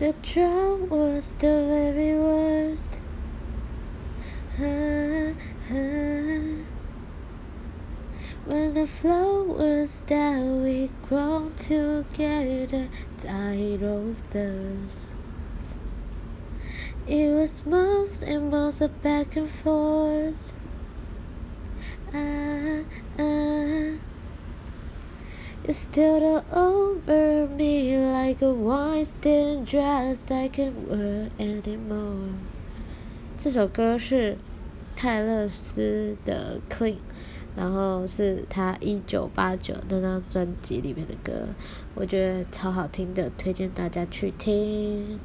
The drought was the very worst. When the flowers that we grown together died of thirst. It was months and months of back and forth. Ah, ah. You still over me like a wine stained dress that can't wear anymore. 这首歌是泰勒斯的《Clean》，然后是他一九八九那张专辑里面的歌，我觉得超好听的，推荐大家去听。